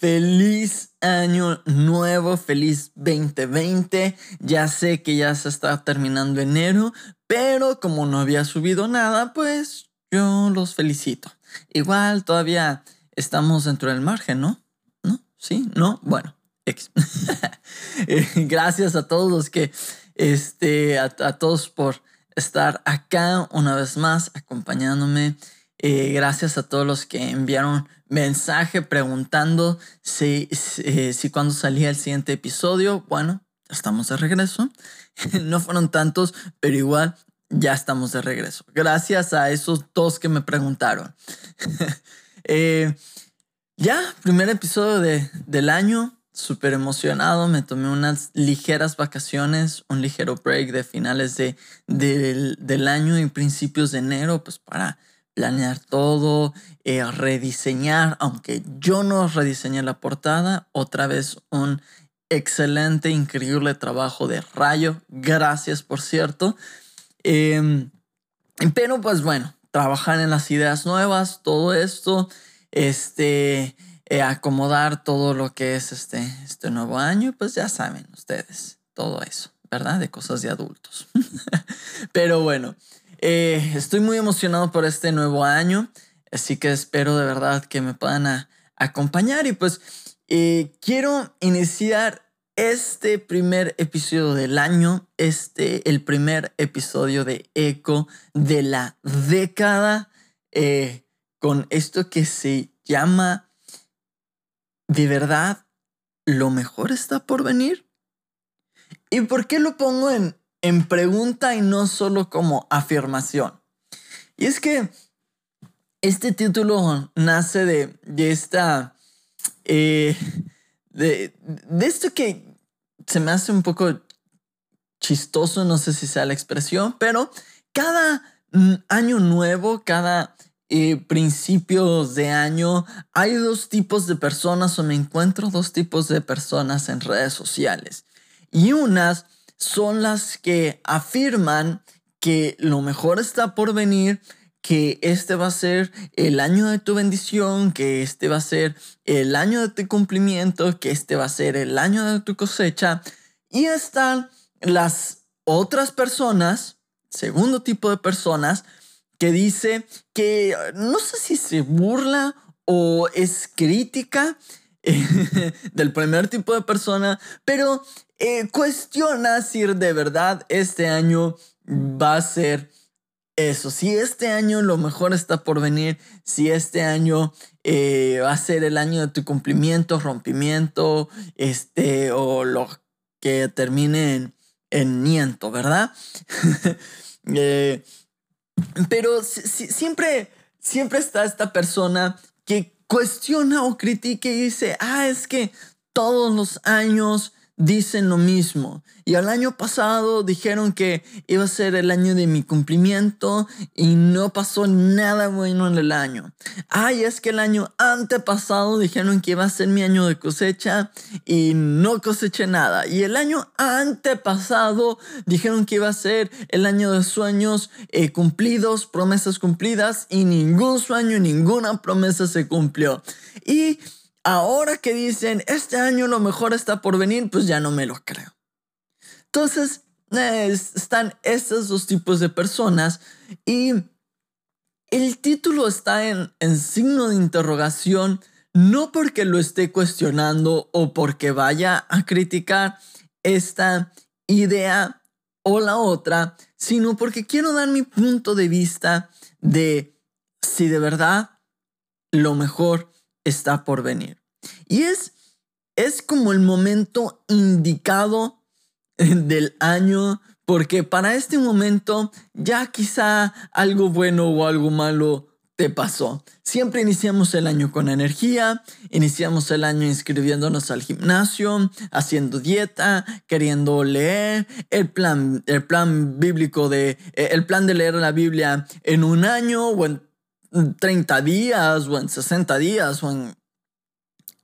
Feliz año nuevo, feliz 2020. Ya sé que ya se está terminando enero, pero como no había subido nada, pues yo los felicito. Igual todavía estamos dentro del margen, ¿no? ¿No? ¿Sí? ¿No? Bueno. Gracias a todos los que, este, a, a todos por estar acá una vez más acompañándome. Eh, gracias a todos los que enviaron mensaje preguntando si, si, eh, si salía el siguiente episodio. Bueno, ya estamos de regreso. no fueron tantos, pero igual ya estamos de regreso. Gracias a esos dos que me preguntaron. Eh, ya, primer episodio de, del año. Súper emocionado. Me tomé unas ligeras vacaciones, un ligero break de finales de, del- del año y principios de enero, pues para planear todo, eh, rediseñar, aunque yo no rediseñé la portada, otra vez un excelente, increíble trabajo de Rayo. Gracias, por cierto. Em, pero pues bueno, trabajar en las ideas nuevas, todo esto, este, eh, acomodar todo lo que es este, este nuevo año, pues ya saben ustedes, todo eso, ¿verdad? De cosas de adultos. Pero bueno, eh, estoy muy emocionado por este nuevo año, así que espero de verdad que me puedan acompañar y pues eh, quiero iniciar este primer episodio del año, este, el primer episodio de Eco de la década, eh, con esto que se llama de verdad, lo mejor está por venir. ¿Y por qué lo pongo en, en pregunta y no solo como afirmación? Y es que este título nace de, de esta... eh, de, esto que se me hace un poco chistoso, no sé si sea la expresión, pero cada año nuevo, cada eh, principios de año, hay dos tipos de personas o me encuentro dos tipos de personas en redes sociales. Y unas son las que afirman que lo mejor está por venir, que este va a ser el año de tu bendición, que este va a ser el año de tu cumplimiento, que este va a ser el año de tu cosecha. Y están las otras personas, segundo tipo de personas, que dice que no sé si se burla o es crítica del primer tipo de persona, pero eh, cuestiona si de verdad este año va a ser eso. Si este año lo mejor está por venir, si este año eh, va a ser el año de tu cumplimiento, rompimiento, este, o lo que termine en, en niento, ¿verdad? Eh, pero si- si- siempre, siempre está esta persona que cuestiona o critica y dice, ah, es que todos los años dicen lo mismo. Y el año pasado dijeron que iba a ser el año de mi cumplimiento y no pasó nada bueno en el año. Ay, es que el año antepasado dijeron que iba a ser mi año de cosecha y no coseché nada. Y el año antepasado dijeron que iba a ser el año de sueños eh, cumplidos, promesas cumplidas y ningún sueño, ninguna promesa se cumplió. Y ahora que dicen, este año lo mejor está por venir, pues ya no me lo creo. Entonces, eh, es- están estos dos tipos de personas y el título está en, en signo de interrogación, no porque lo esté cuestionando o porque vaya a criticar esta idea o la otra, sino porque quiero dar mi punto de vista de si de verdad lo mejor está por venir. Y es, es como el momento indicado del año porque para este momento ya quizá algo bueno o algo malo te pasó. Siempre iniciamos el año con energía, iniciamos el año inscribiéndonos al gimnasio, haciendo dieta, queriendo leer, el plan, el plan bíblico de, eh, el plan de leer la Biblia en un año o en 30 días o en 60 días o en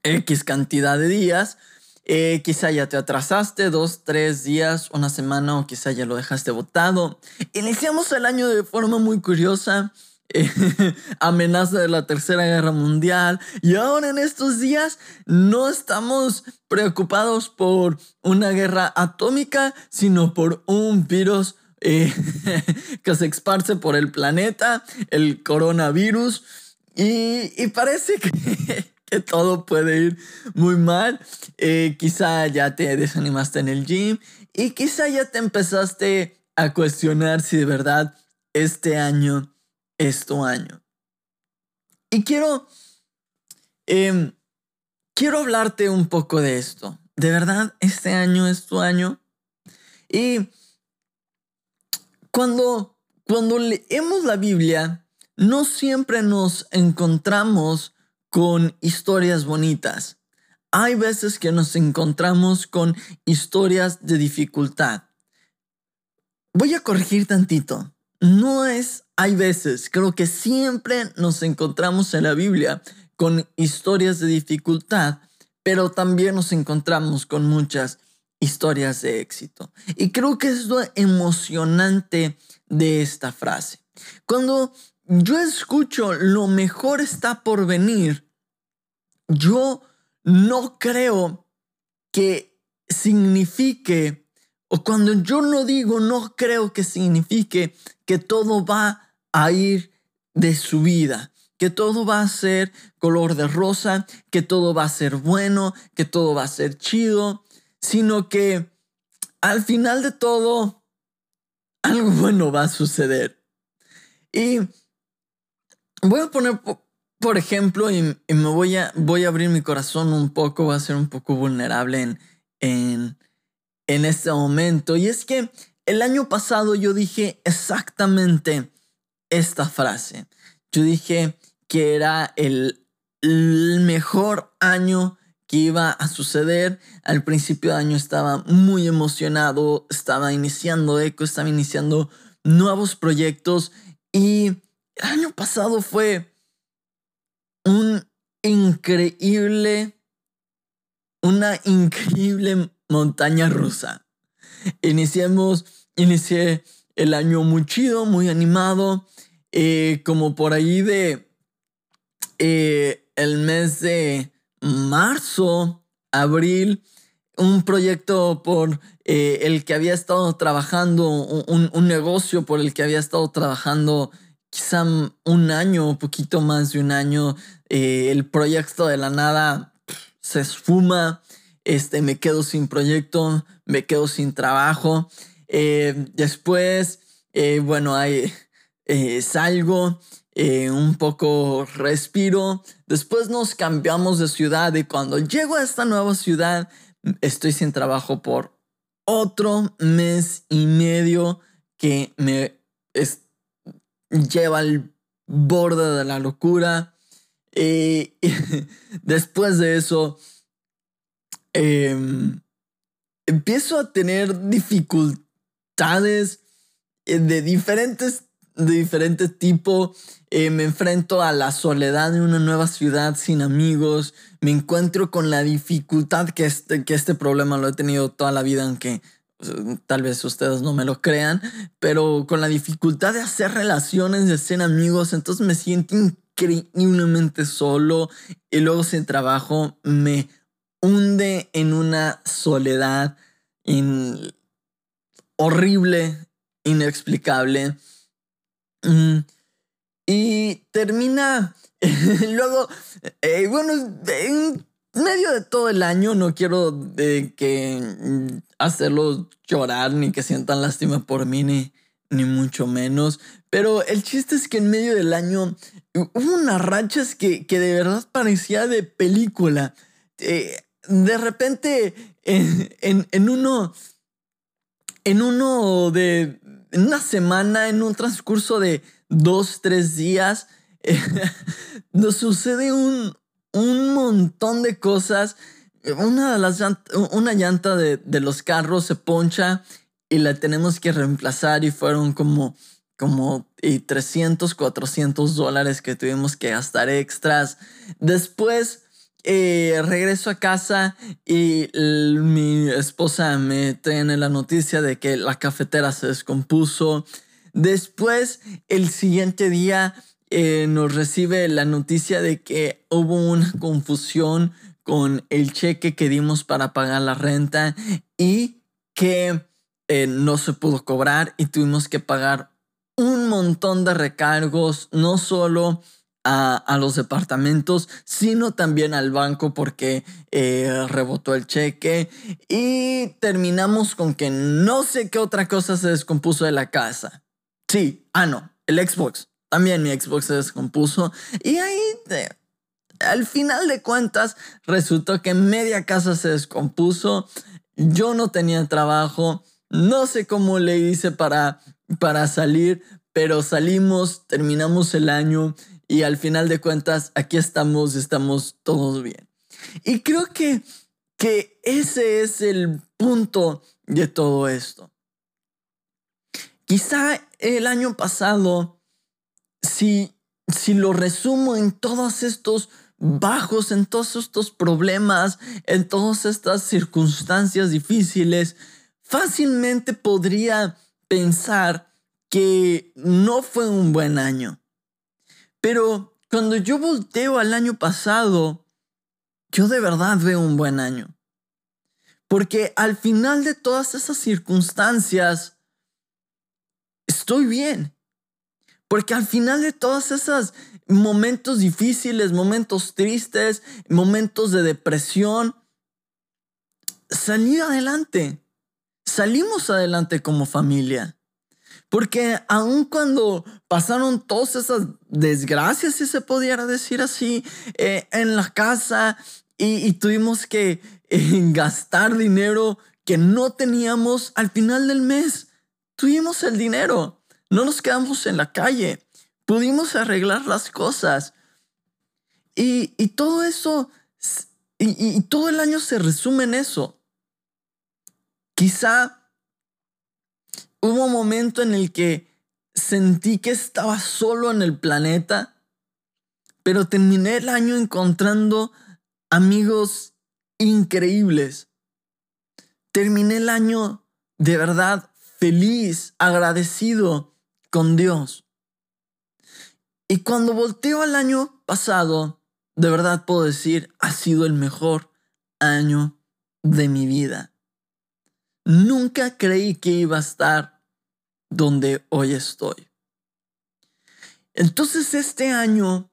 X cantidad de días. Eh, quizá ya te atrasaste dos, tres días, una semana o quizá ya lo dejaste votado. Iniciamos el año de forma muy curiosa. amenaza de la Tercera Guerra Mundial. Y ahora en estos días no estamos preocupados por una guerra atómica, sino por un virus eh, que se esparce por el planeta, el coronavirus. Y, parece que, que todo puede ir muy mal. Eh, quizá ya te desanimaste en el gym y quizá ya te empezaste a cuestionar si de verdad este año es tu año. Y quiero, em, quiero hablarte un poco de esto. De verdad, este año es tu año. Y cuando, cuando leemos la Biblia, no siempre nos encontramos con historias bonitas. Hay veces que nos encontramos con historias de dificultad. Voy a corregir tantito. No es, hay veces, creo que siempre nos encontramos en la Biblia con historias de dificultad, pero también nos encontramos con muchas historias de éxito. Y creo que es lo emocionante de esta frase. Cuando yo escucho lo mejor está por venir, yo no creo que signifique, o cuando yo no digo no creo que signifique que todo va a ir de su vida, que todo va a ser color de rosa, que todo va a ser bueno, que todo va a ser chido, sino que al final de todo, algo bueno va a suceder. Y voy a poner por ejemplo, y, me voy a, voy a abrir mi corazón un poco, voy a ser un poco vulnerable en, en, en este momento. Y es que el año pasado yo dije exactamente esta frase. Yo dije que era el, el mejor año que iba a suceder. Al principio de año estaba muy emocionado, estaba iniciando Eco, estaba iniciando nuevos proyectos y el año pasado fue un increíble, una increíble montaña rusa. Iniciemos, inicié el año muy chido, muy animado, eh, como por ahí de eh, el mes de marzo, abril, un proyecto por eh, el que había estado trabajando, un, negocio por el que había estado trabajando quizá un año, un poquito más de un año, eh, el proyecto de la nada se esfuma, este, me quedo sin proyecto, me quedo sin trabajo. Eh, después, bueno, hay, salgo, un poco respiro. Después nos cambiamos de ciudad y cuando llego a esta nueva ciudad, estoy sin trabajo por otro mes y medio que me lleva al borde de la locura. Y, después de eso, em, empiezo a tener dificultades eh, de diferentes, de diferente tipo. Eh, me enfrento a la soledad en una nueva ciudad sin amigos. Me encuentro con la dificultad que este, que este problema lo he tenido toda la vida, aunque tal vez ustedes no me lo crean, pero con la dificultad de hacer relaciones, de ser amigos, entonces me siento increíblemente solo y luego sin trabajo me hunde en una soledad horrible, inexplicable. Mm, y termina luego, eh, bueno, en medio de todo el año, no quiero de que mm, hacerlos llorar ni que sientan lástima por mí, ni, ni mucho menos. Pero el chiste es que en medio del año hubo unas rachas que, que de verdad parecía de película. Eh, de repente, en, en, uno, en uno de, en una semana, en un transcurso de dos, tres días, nos sucede un, un montón de cosas. Una de las una llanta de, de, los carros se poncha y la tenemos que reemplazar y fueron como, como y 300, 400 dólares que tuvimos que gastar extras. Después eh, regreso a casa y mi esposa me tiene la noticia de que la cafetera se descompuso. Después, el siguiente día, eh, nos recibe la noticia de que hubo una confusión con el cheque que dimos para pagar la renta y que eh, no se pudo cobrar y tuvimos que pagar un montón de recargos, no solo a, los departamentos, sino también al banco porque eh, rebotó el cheque y terminamos con que no sé qué otra cosa se descompuso de la casa. Sí, ah, no, el Xbox. También mi Xbox se descompuso y ahí... al final de cuentas, resultó que media casa se descompuso. Yo no tenía trabajo. No sé cómo le hice para, para salir, pero salimos, terminamos el año y al final de cuentas, aquí estamos, estamos todos bien. Y creo que, que ese es el punto de todo esto. Quizá el año pasado, si, si lo resumo en todos estos bajos, en todos estos problemas, en todas estas circunstancias difíciles, fácilmente podría pensar que no fue un buen año. Pero cuando yo volteo al año pasado, yo de verdad veo un buen año. Porque al final de todas esas circunstancias, estoy bien. Porque al final de todos esos momentos difíciles, momentos tristes, momentos de depresión, salí adelante. Salimos adelante como familia. Porque aun cuando pasaron todas esas desgracias, si se pudiera decir así, eh, en la casa y, tuvimos que eh, gastar dinero que no teníamos al final del mes, tuvimos el dinero, no nos quedamos en la calle, pudimos arreglar las cosas. Y, todo eso, y, y todo el año se resume en eso. Quizá Hubo un momento en el que sentí que estaba solo en el planeta, pero terminé el año encontrando amigos increíbles. Terminé el año de verdad feliz, agradecido con Dios. Y cuando volteo al año pasado, de verdad puedo decir, ha sido el mejor año de mi vida. Nunca creí que iba a estar donde hoy estoy. Entonces este año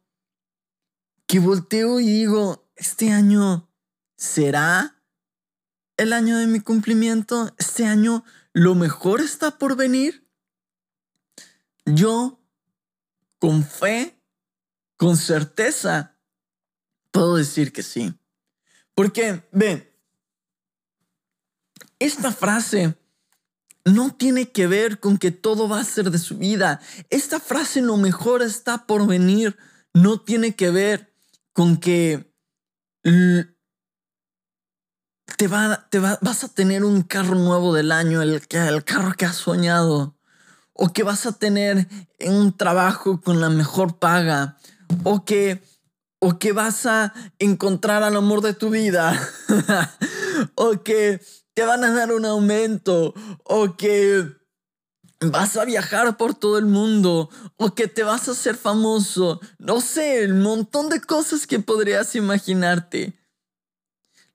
que volteo y digo, este año será el año de mi cumplimiento, este año lo mejor está por venir. Yo, con fe, con certeza, puedo decir que sí. Porque, ve, esta frase no tiene que ver con que todo va a ser de su vida. Esta frase lo mejor está por venir. No tiene que ver con que te, va, te vas a tener un carro nuevo del año, el, el carro que has soñado. O que vas a tener un trabajo con la mejor paga. O que, o que vas a encontrar al amor de tu vida. o que te van a dar un aumento o que vas a viajar por todo el mundo o que te vas a hacer famoso. No sé, el montón de cosas que podrías imaginarte.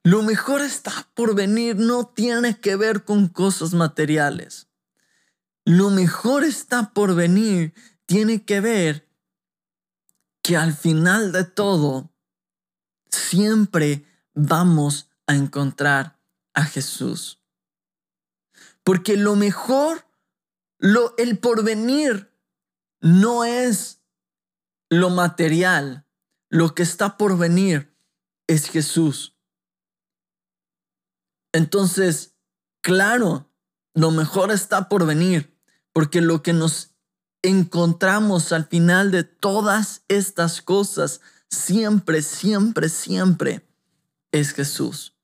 Lo mejor está por venir, no tiene que ver con cosas materiales. Lo mejor está por venir, tiene que ver que al final de todo, siempre vamos a encontrar a Jesús. Porque lo mejor, lo, el porvenir, no es lo material. Lo que está por venir es Jesús. Entonces, claro lo mejor está por venir, porque lo que nos encontramos al final de todas estas cosas, siempre, siempre, siempre es Jesús.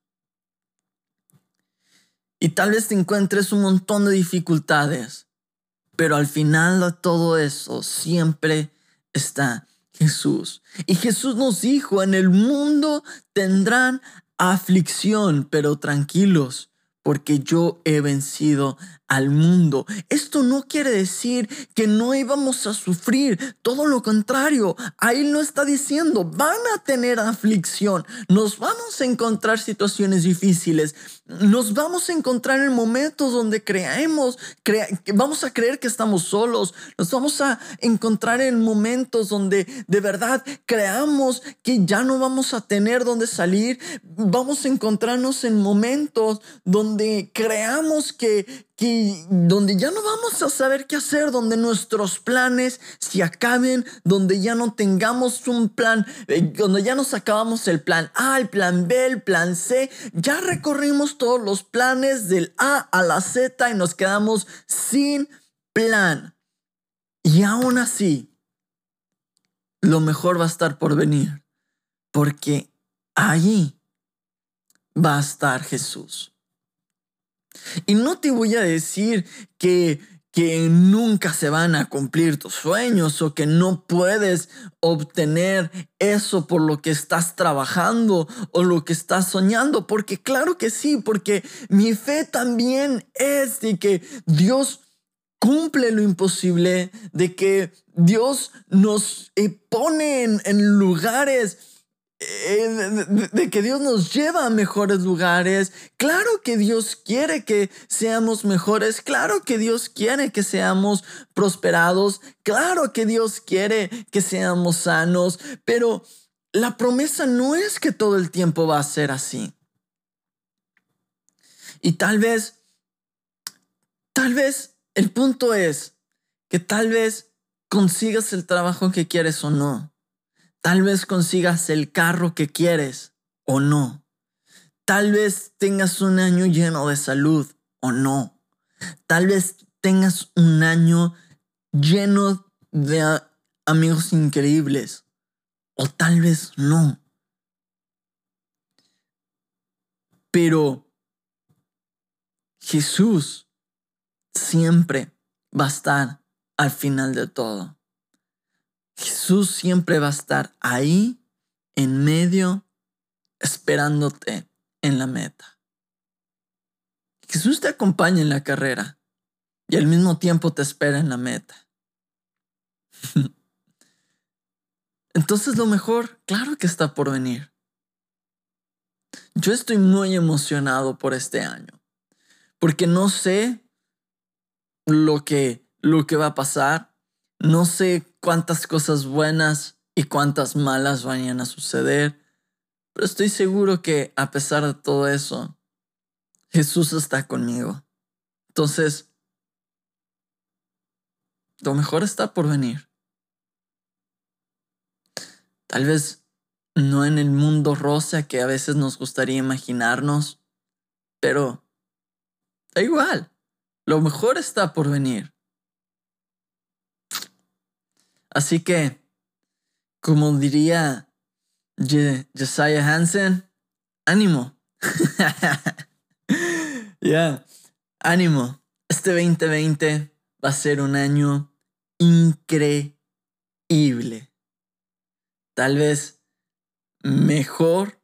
Y tal vez te encuentres un montón de dificultades, pero al final de todo eso siempre está Jesús. Y Jesús nos dijo, en el mundo tendrán aflicción, pero tranquilos, porque yo he vencido al mundo. Esto no quiere decir que no íbamos a sufrir, todo lo contrario, ahí no está diciendo, van a tener aflicción, nos vamos a encontrar situaciones difíciles, nos vamos a encontrar en momentos donde creemos, vamos a creer que estamos solos, nos vamos a encontrar en momentos donde de verdad creamos que ya no vamos a tener donde salir, vamos a encontrarnos en momentos donde creamos que, que donde ya no vamos a saber qué hacer, donde nuestros planes se acaben, donde ya no tengamos un plan, eh, donde ya nos acabamos el plan A, el plan B, el plan C, ya recorrimos todos los planes del A a la Z y nos quedamos sin plan. Y aún así, lo mejor va a estar por venir, porque ahí va a estar Jesús. Y no te voy a decir que, que nunca se van a cumplir tus sueños o que no puedes obtener eso por lo que estás trabajando o lo que estás soñando, porque claro que sí, porque mi fe también es de que Dios cumple lo imposible, de que Dios nos eh, pone en, en lugares eh, de, que Dios nos lleva a mejores lugares. Claro que Dios quiere que seamos mejores. Claro que Dios quiere que seamos prosperados. Claro que Dios quiere que seamos sanos. Pero la promesa no es que todo el tiempo va a ser así. Y tal vez, tal vez el punto es que tal vez consigas el trabajo que quieres o no. Tal vez consigas el carro que quieres o no. Tal vez tengas un año lleno de salud o no. Tal vez tengas un año lleno de amigos increíbles o tal vez no. Pero Jesús siempre va a estar al final de todo. Jesús siempre va a estar ahí, en medio, esperándote en la meta. Jesús te acompaña en la carrera y al mismo tiempo te espera en la meta. Entonces lo mejor, claro que está por venir. Yo estoy muy emocionado por este año, porque no sé lo que, lo que va a pasar, no sé cuántas cosas buenas y cuántas malas vayan a suceder, pero estoy seguro que a pesar de todo eso, Jesús está conmigo. Entonces, lo mejor está por venir. Tal vez no en el mundo rosa que a veces nos gustaría imaginarnos, pero da igual, lo mejor está por venir. Así que, como diría Josiah Hansen, ánimo. Ya, ánimo. Este 2020 va a ser un año increíble. Tal vez mejor.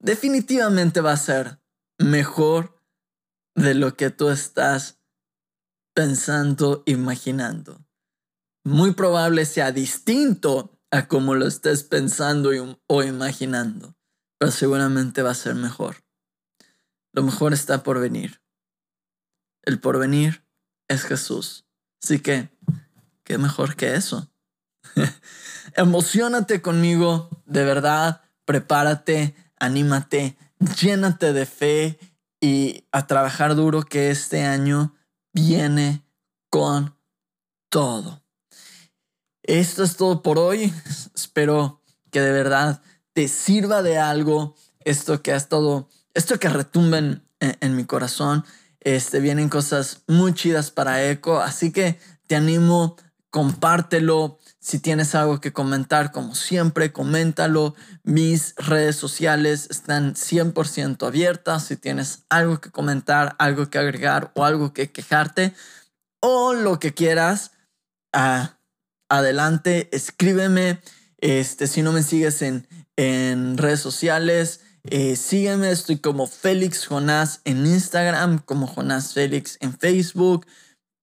Definitivamente va a ser mejor de lo que tú estás pensando, imaginando muy probable sea distinto a como lo estés pensando o imaginando, pero seguramente va a ser mejor. Lo mejor está por venir. El porvenir es Jesús. Así que, ¿qué mejor que eso? Emocionate conmigo, de verdad, prepárate, anímate, llénate de fe y a trabajar duro que este año viene con todo. Esto es todo por hoy. Espero que de verdad te sirva de algo esto que ha estado, esto que retumba en, mi corazón. Este, vienen cosas muy chidas para Eco, así que te animo, compártelo. Si tienes algo que comentar, como siempre, coméntalo. Mis redes sociales están 100% abiertas. Si tienes algo que comentar, algo que agregar o algo que quejarte o lo que quieras, ah, adelante, escríbeme. Este, si no me sigues en, en redes sociales, eh, sígueme. Estoy como Félix Jonás en Instagram, como Jonás Félix en Facebook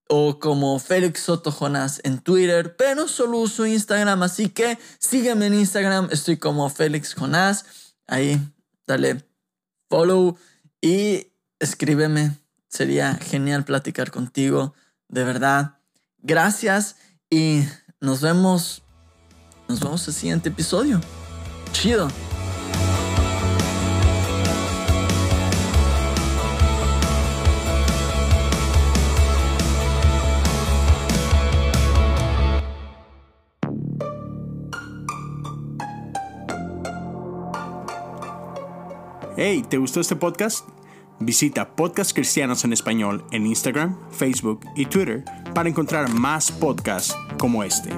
o como Félix Soto Jonás en Twitter, pero solo uso Instagram, así que sígueme en Instagram, estoy como Félix Jonás, ahí dale follow y escríbeme, sería genial platicar contigo, de verdad. Gracias y nos vemos, nos vemos el siguiente episodio. Chido. Hey, ¿te gustó este podcast? Visita Podcast Cristianos en Español en Instagram, Facebook y Twitter para encontrar más podcasts como este.